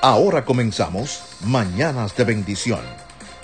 Ahora comenzamos Mañanas de Bendición.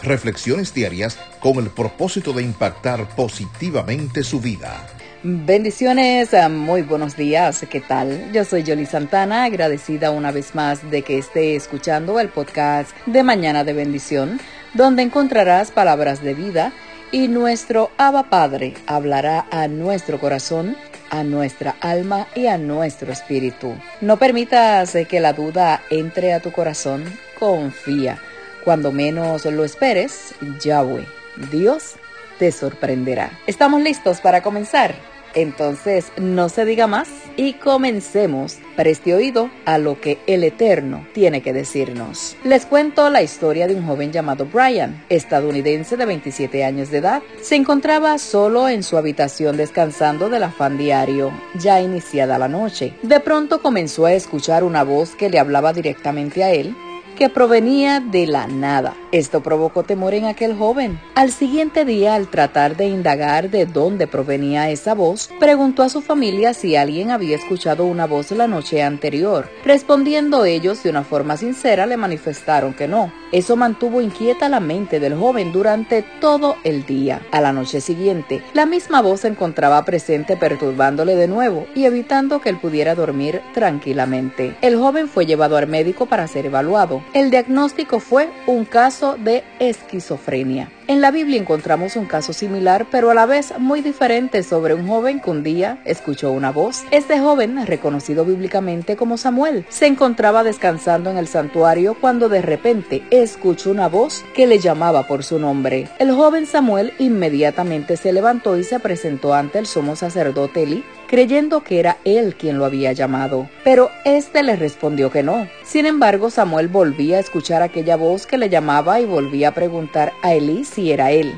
Reflexiones diarias con el propósito de impactar positivamente su vida. Bendiciones, ah, muy buenos días, ¿qué tal? Yo soy Yoli Santana, agradecida una vez más de que esté escuchando el podcast de Mañana de Bendición, donde encontrarás palabras de vida y nuestro Abba Padre hablará a nuestro corazón a nuestra alma y a nuestro espíritu. No permitas que la duda entre a tu corazón, confía. Cuando menos lo esperes, Yahweh, Dios, te sorprenderá. ¿Estamos listos para comenzar? Entonces, no se diga más y comencemos. Preste oído a lo que el Eterno tiene que decirnos. Les cuento la historia de un joven llamado Brian, estadounidense de 27 años de edad. Se encontraba solo en su habitación descansando del afán diario, ya iniciada la noche. De pronto comenzó a escuchar una voz que le hablaba directamente a él que provenía de la nada. Esto provocó temor en aquel joven. Al siguiente día, al tratar de indagar de dónde provenía esa voz, preguntó a su familia si alguien había escuchado una voz la noche anterior. Respondiendo ellos de una forma sincera, le manifestaron que no. Eso mantuvo inquieta la mente del joven durante todo el día. A la noche siguiente, la misma voz se encontraba presente perturbándole de nuevo y evitando que él pudiera dormir tranquilamente. El joven fue llevado al médico para ser evaluado. El diagnóstico fue un caso de esquizofrenia. En la Biblia encontramos un caso similar, pero a la vez muy diferente sobre un joven que un día escuchó una voz. Este joven, reconocido bíblicamente como Samuel, se encontraba descansando en el santuario cuando de repente escuchó una voz que le llamaba por su nombre. El joven Samuel inmediatamente se levantó y se presentó ante el sumo sacerdote Eli, creyendo que era él quien lo había llamado. Pero éste le respondió que no. Sin embargo, Samuel volvía a escuchar aquella voz que le llamaba y volvía a preguntar a Elí si era él.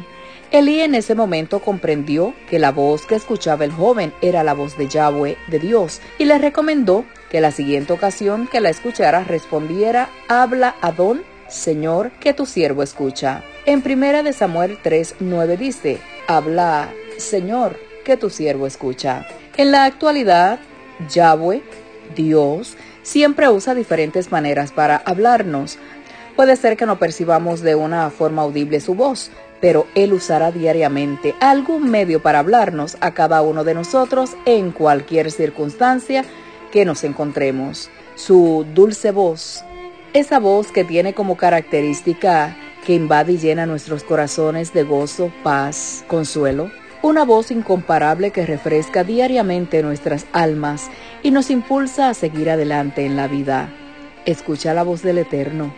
Elí en ese momento comprendió que la voz que escuchaba el joven era la voz de Yahweh, de Dios, y le recomendó que la siguiente ocasión que la escuchara respondiera, habla Adón, Señor, que tu siervo escucha. En primera de Samuel 3:9 dice, habla, Señor, que tu siervo escucha. En la actualidad, Yahweh, Dios, siempre usa diferentes maneras para hablarnos. Puede ser que no percibamos de una forma audible su voz, pero Él usará diariamente algún medio para hablarnos a cada uno de nosotros en cualquier circunstancia que nos encontremos. Su dulce voz, esa voz que tiene como característica que invade y llena nuestros corazones de gozo, paz, consuelo, una voz incomparable que refresca diariamente nuestras almas y nos impulsa a seguir adelante en la vida. Escucha la voz del Eterno,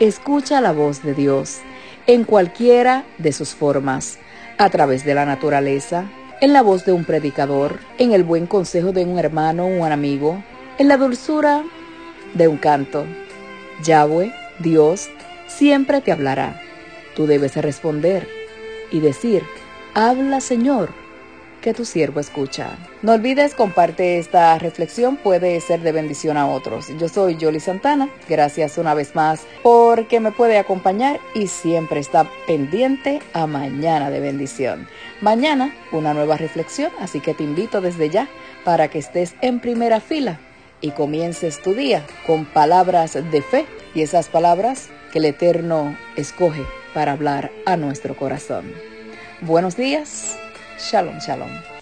escucha la voz de Dios en cualquiera de sus formas, a través de la naturaleza, en la voz de un predicador, en el buen consejo de un hermano o un amigo, en la dulzura de un canto. Yahweh, Dios, siempre te hablará. Tú debes responder y decir, Habla, Señor, que tu siervo escucha. No olvides, comparte esta reflexión, puede ser de bendición a otros. Yo soy Yoli Santana, gracias una vez más porque me puede acompañar y siempre está pendiente a mañana de bendición. Mañana una nueva reflexión, así que te invito desde ya para que estés en primera fila y comiences tu día con palabras de fe y esas palabras que el Eterno escoge para hablar a nuestro corazón. Buenos días. Shalom, shalom.